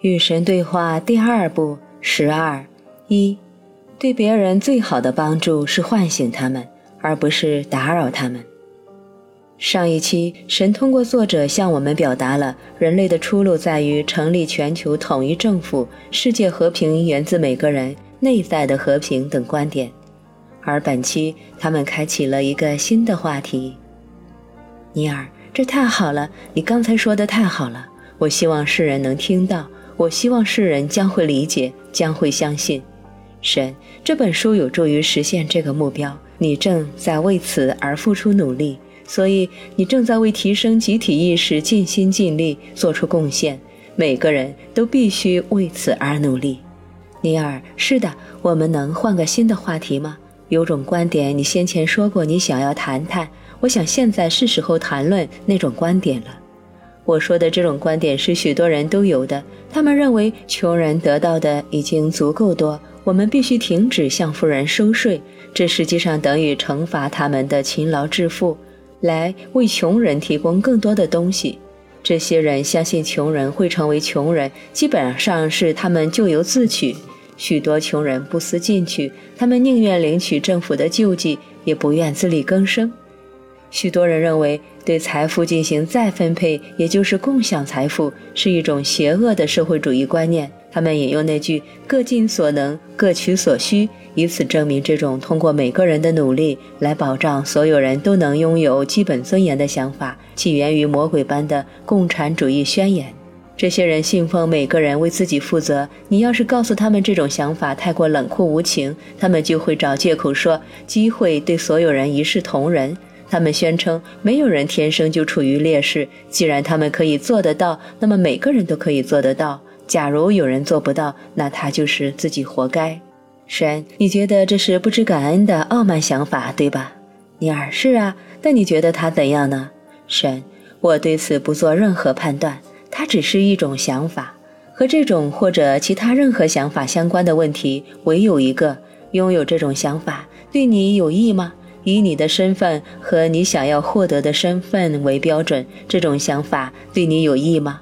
与神对话第二步十二一，对别人最好的帮助是唤醒他们，而不是打扰他们。上一期，神通过作者向我们表达了人类的出路在于成立全球统一政府、世界和平源自每个人内在的和平等观点，而本期他们开启了一个新的话题。尼尔，这太好了！你刚才说的太好了，我希望世人能听到，我希望世人将会理解，将会相信。神，这本书有助于实现这个目标，你正在为此而付出努力。所以，你正在为提升集体意识尽心尽力做出贡献。每个人都必须为此而努力。尼尔，是的，我们能换个新的话题吗？有种观点，你先前说过你想要谈谈，我想现在是时候谈论那种观点了。我说的这种观点是许多人都有的，他们认为穷人得到的已经足够多，我们必须停止向富人收税，这实际上等于惩罚他们的勤劳致富。来为穷人提供更多的东西，这些人相信穷人会成为穷人，基本上是他们咎由自取。许多穷人不思进取，他们宁愿领取政府的救济，也不愿自力更生。许多人认为对财富进行再分配，也就是共享财富，是一种邪恶的社会主义观念。他们引用那句“各尽所能，各取所需”。以此证明，这种通过每个人的努力来保障所有人都能拥有基本尊严的想法，起源于魔鬼般的共产主义宣言。这些人信奉每个人为自己负责。你要是告诉他们这种想法太过冷酷无情，他们就会找借口说机会对所有人一视同仁。他们宣称没有人天生就处于劣势。既然他们可以做得到，那么每个人都可以做得到。假如有人做不到，那他就是自己活该。神，你觉得这是不知感恩的傲慢想法，对吧？尼尔，是啊。但你觉得他怎样呢？神，我对此不做任何判断，它只是一种想法。和这种或者其他任何想法相关的问题，唯有一个：拥有这种想法对你有益吗？以你的身份和你想要获得的身份为标准，这种想法对你有益吗？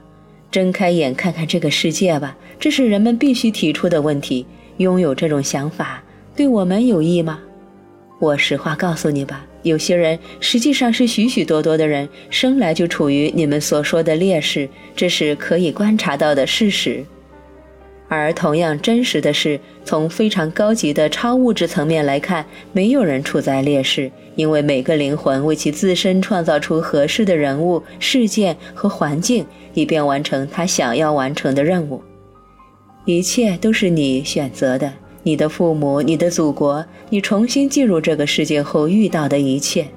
睁开眼看看这个世界吧，这是人们必须提出的问题。拥有这种想法对我们有益吗？我实话告诉你吧，有些人实际上是许许多多的人生来就处于你们所说的劣势，这是可以观察到的事实。而同样真实的是，从非常高级的超物质层面来看，没有人处在劣势，因为每个灵魂为其自身创造出合适的人物、事件和环境，以便完成他想要完成的任务。一切都是你选择的，你的父母，你的祖国，你重新进入这个世界后遇到的一切。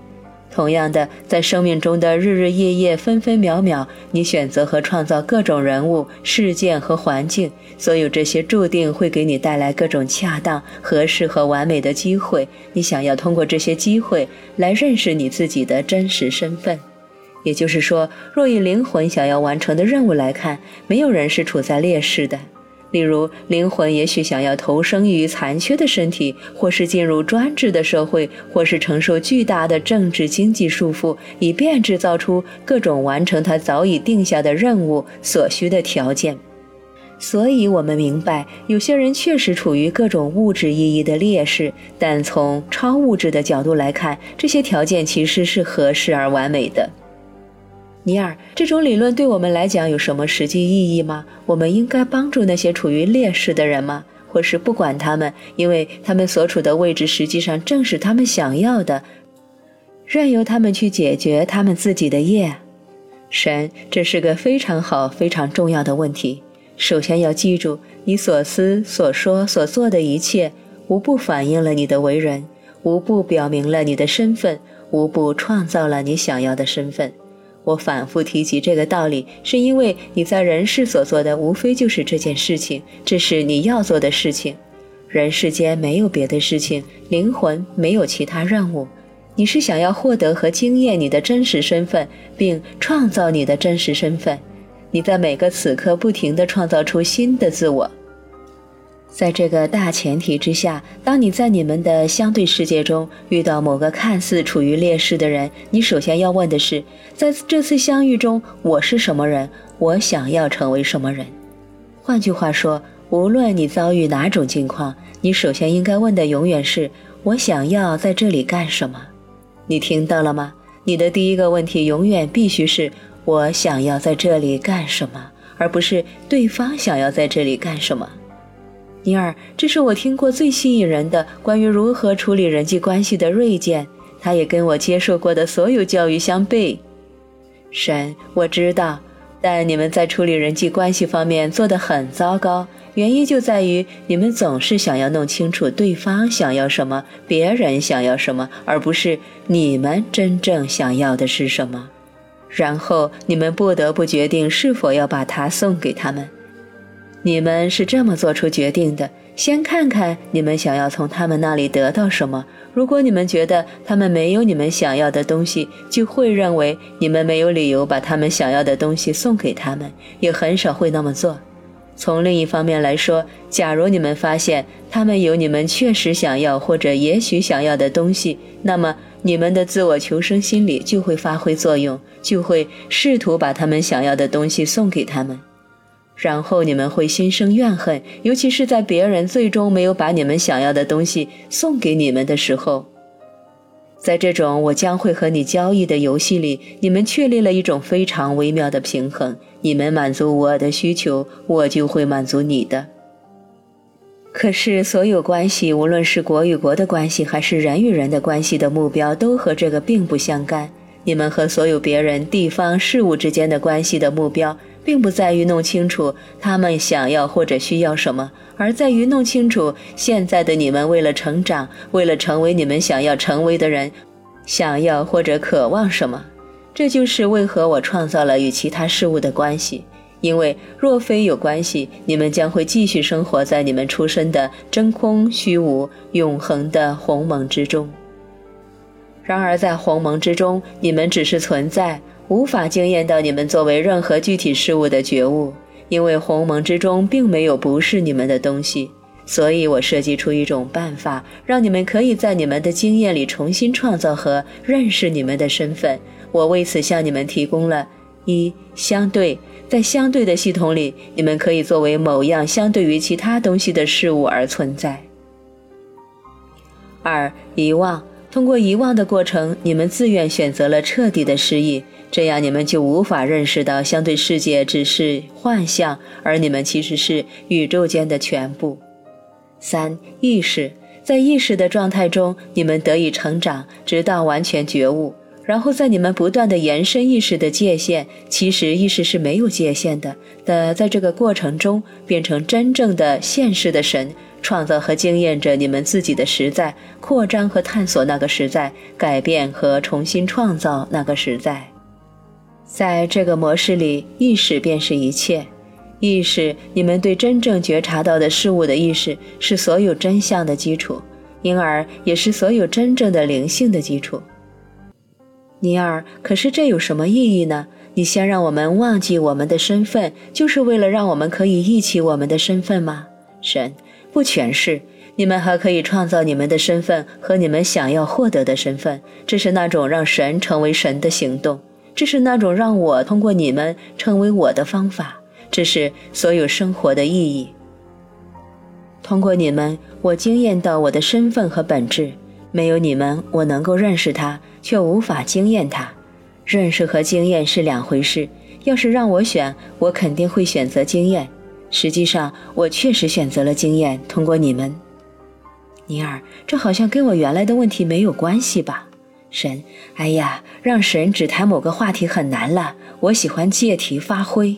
同样的，在生命中的日日夜夜、分分秒秒，你选择和创造各种人物、事件和环境，所有这些注定会给你带来各种恰当、合适和完美的机会。你想要通过这些机会来认识你自己的真实身份。也就是说，若以灵魂想要完成的任务来看，没有人是处在劣势的。例如，灵魂也许想要投生于残缺的身体，或是进入专制的社会，或是承受巨大的政治经济束缚，以便制造出各种完成他早已定下的任务所需的条件。所以，我们明白，有些人确实处于各种物质意义的劣势，但从超物质的角度来看，这些条件其实是合适而完美的。尼尔，这种理论对我们来讲有什么实际意义吗？我们应该帮助那些处于劣势的人吗？或是不管他们，因为他们所处的位置实际上正是他们想要的，任由他们去解决他们自己的业？神，这是个非常好、非常重要的问题。首先要记住，你所思、所说、所做的一切，无不反映了你的为人，无不表明了你的身份，无不创造了你想要的身份。我反复提及这个道理，是因为你在人世所做的无非就是这件事情，这是你要做的事情。人世间没有别的事情，灵魂没有其他任务。你是想要获得和经验你的真实身份，并创造你的真实身份。你在每个此刻不停地创造出新的自我。在这个大前提之下，当你在你们的相对世界中遇到某个看似处于劣势的人，你首先要问的是：在这次相遇中，我是什么人？我想要成为什么人？换句话说，无论你遭遇哪种境况，你首先应该问的永远是：我想要在这里干什么？你听到了吗？你的第一个问题永远必须是：我想要在这里干什么，而不是对方想要在这里干什么。尼尔，这是我听过最吸引人的关于如何处理人际关系的锐见，它也跟我接受过的所有教育相悖。神，我知道，但你们在处理人际关系方面做得很糟糕，原因就在于你们总是想要弄清楚对方想要什么，别人想要什么，而不是你们真正想要的是什么，然后你们不得不决定是否要把它送给他们。你们是这么做出决定的：先看看你们想要从他们那里得到什么。如果你们觉得他们没有你们想要的东西，就会认为你们没有理由把他们想要的东西送给他们，也很少会那么做。从另一方面来说，假如你们发现他们有你们确实想要或者也许想要的东西，那么你们的自我求生心理就会发挥作用，就会试图把他们想要的东西送给他们。然后你们会心生怨恨，尤其是在别人最终没有把你们想要的东西送给你们的时候。在这种我将会和你交易的游戏里，你们确立了一种非常微妙的平衡：你们满足我的需求，我就会满足你的。可是，所有关系，无论是国与国的关系，还是人与人的关系的目标，都和这个并不相干。你们和所有别人、地方、事物之间的关系的目标。并不在于弄清楚他们想要或者需要什么，而在于弄清楚现在的你们为了成长，为了成为你们想要成为的人，想要或者渴望什么。这就是为何我创造了与其他事物的关系。因为若非有关系，你们将会继续生活在你们出生的真空、虚无、永恒的鸿蒙之中。然而，在鸿蒙之中，你们只是存在。无法惊艳到你们作为任何具体事物的觉悟，因为鸿蒙之中并没有不是你们的东西。所以我设计出一种办法，让你们可以在你们的经验里重新创造和认识你们的身份。我为此向你们提供了：一、相对，在相对的系统里，你们可以作为某样相对于其他东西的事物而存在；二、遗忘，通过遗忘的过程，你们自愿选择了彻底的失忆。这样，你们就无法认识到相对世界只是幻象，而你们其实是宇宙间的全部。三、意识在意识的状态中，你们得以成长，直到完全觉悟。然后，在你们不断的延伸意识的界限，其实意识是没有界限的的，在这个过程中，变成真正的现世的神，创造和经验着你们自己的实在，扩张和探索那个实在，改变和重新创造那个实在。在这个模式里，意识便是一切。意识，你们对真正觉察到的事物的意识，是所有真相的基础，因而也是所有真正的灵性的基础。尼尔，可是这有什么意义呢？你先让我们忘记我们的身份，就是为了让我们可以忆起我们的身份吗？神，不全是。你们还可以创造你们的身份和你们想要获得的身份，这是那种让神成为神的行动。这是那种让我通过你们成为我的方法，这是所有生活的意义。通过你们，我惊艳到我的身份和本质。没有你们，我能够认识它，却无法惊艳它。认识和经验是两回事。要是让我选，我肯定会选择经验。实际上，我确实选择了经验。通过你们，尼尔，这好像跟我原来的问题没有关系吧？神，哎呀，让神只谈某个话题很难了。我喜欢借题发挥。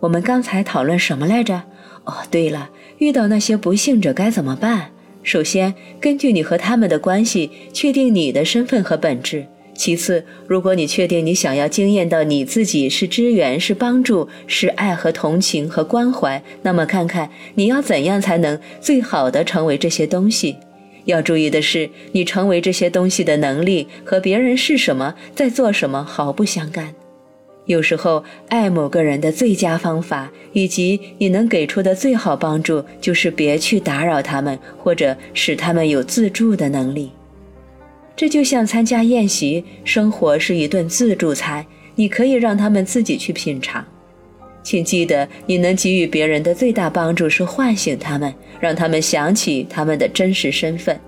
我们刚才讨论什么来着？哦，对了，遇到那些不幸者该怎么办？首先，根据你和他们的关系，确定你的身份和本质。其次，如果你确定你想要经验到你自己是支援、是帮助、是爱和同情和关怀，那么看看你要怎样才能最好的成为这些东西。要注意的是，你成为这些东西的能力和别人是什么、在做什么毫不相干。有时候，爱某个人的最佳方法，以及你能给出的最好帮助，就是别去打扰他们，或者使他们有自助的能力。这就像参加宴席，生活是一顿自助餐，你可以让他们自己去品尝。请记得，你能给予别人的最大帮助是唤醒他们，让他们想起他们的真实身份。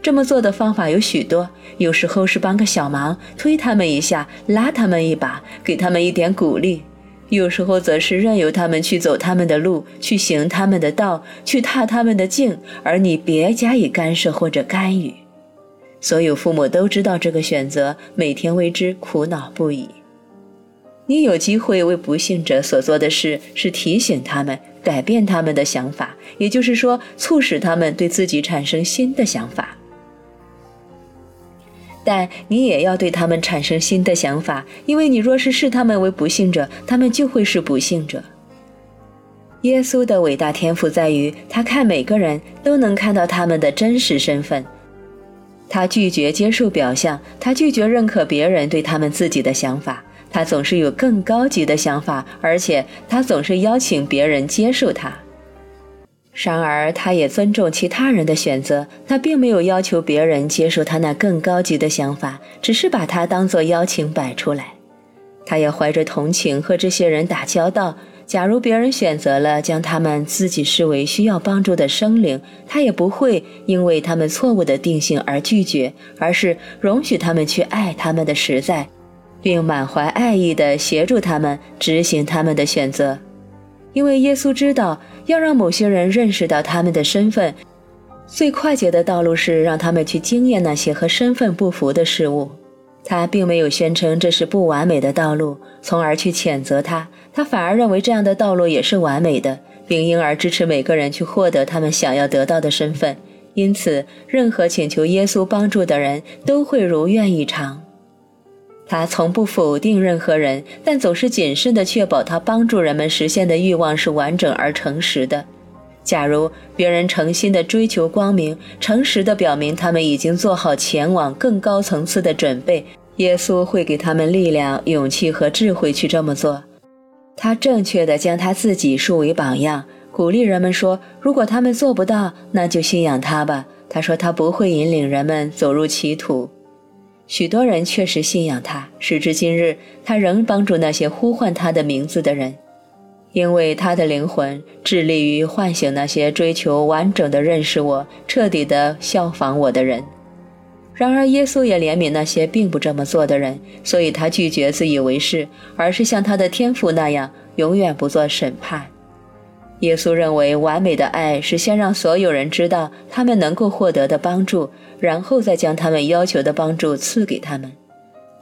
这么做的方法有许多，有时候是帮个小忙，推他们一下，拉他们一把，给他们一点鼓励；有时候则是任由他们去走他们的路，去行他们的道，去踏他们的径，而你别加以干涉或者干预。所有父母都知道这个选择，每天为之苦恼不已。你有机会为不幸者所做的事，是提醒他们改变他们的想法，也就是说，促使他们对自己产生新的想法。但你也要对他们产生新的想法，因为你若是视他们为不幸者，他们就会是不幸者。耶稣的伟大天赋在于，他看每个人都能看到他们的真实身份。他拒绝接受表象，他拒绝认可别人对他们自己的想法。他总是有更高级的想法，而且他总是邀请别人接受他。然而，他也尊重其他人的选择。他并没有要求别人接受他那更高级的想法，只是把它当作邀请摆出来。他也怀着同情和这些人打交道。假如别人选择了将他们自己视为需要帮助的生灵，他也不会因为他们错误的定性而拒绝，而是容许他们去爱他们的实在。并满怀爱意地协助他们执行他们的选择，因为耶稣知道，要让某些人认识到他们的身份，最快捷的道路是让他们去经验那些和身份不符的事物。他并没有宣称这是不完美的道路，从而去谴责他，他反而认为这样的道路也是完美的，并因而支持每个人去获得他们想要得到的身份。因此，任何请求耶稣帮助的人都会如愿以偿。他从不否定任何人，但总是谨慎地确保他帮助人们实现的欲望是完整而诚实的。假如别人诚心地追求光明，诚实地表明他们已经做好前往更高层次的准备，耶稣会给他们力量、勇气和智慧去这么做。他正确地将他自己树为榜样，鼓励人们说：“如果他们做不到，那就信仰他吧。”他说：“他不会引领人们走入歧途。”许多人确实信仰他，时至今日，他仍帮助那些呼唤他的名字的人，因为他的灵魂致力于唤醒那些追求完整的认识我、彻底的效仿我的人。然而，耶稣也怜悯那些并不这么做的人，所以他拒绝自以为是，而是像他的天父那样，永远不做审判。耶稣认为，完美的爱是先让所有人知道他们能够获得的帮助，然后再将他们要求的帮助赐给他们。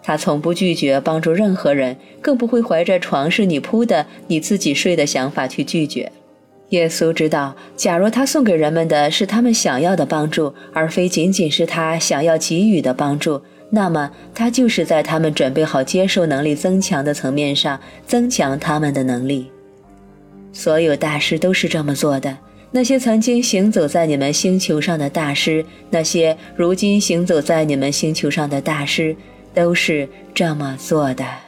他从不拒绝帮助任何人，更不会怀着“床是你铺的，你自己睡”的想法去拒绝。耶稣知道，假如他送给人们的是他们想要的帮助，而非仅仅是他想要给予的帮助，那么他就是在他们准备好接受能力增强的层面上增强他们的能力。所有大师都是这么做的。那些曾经行走在你们星球上的大师，那些如今行走在你们星球上的大师，都是这么做的。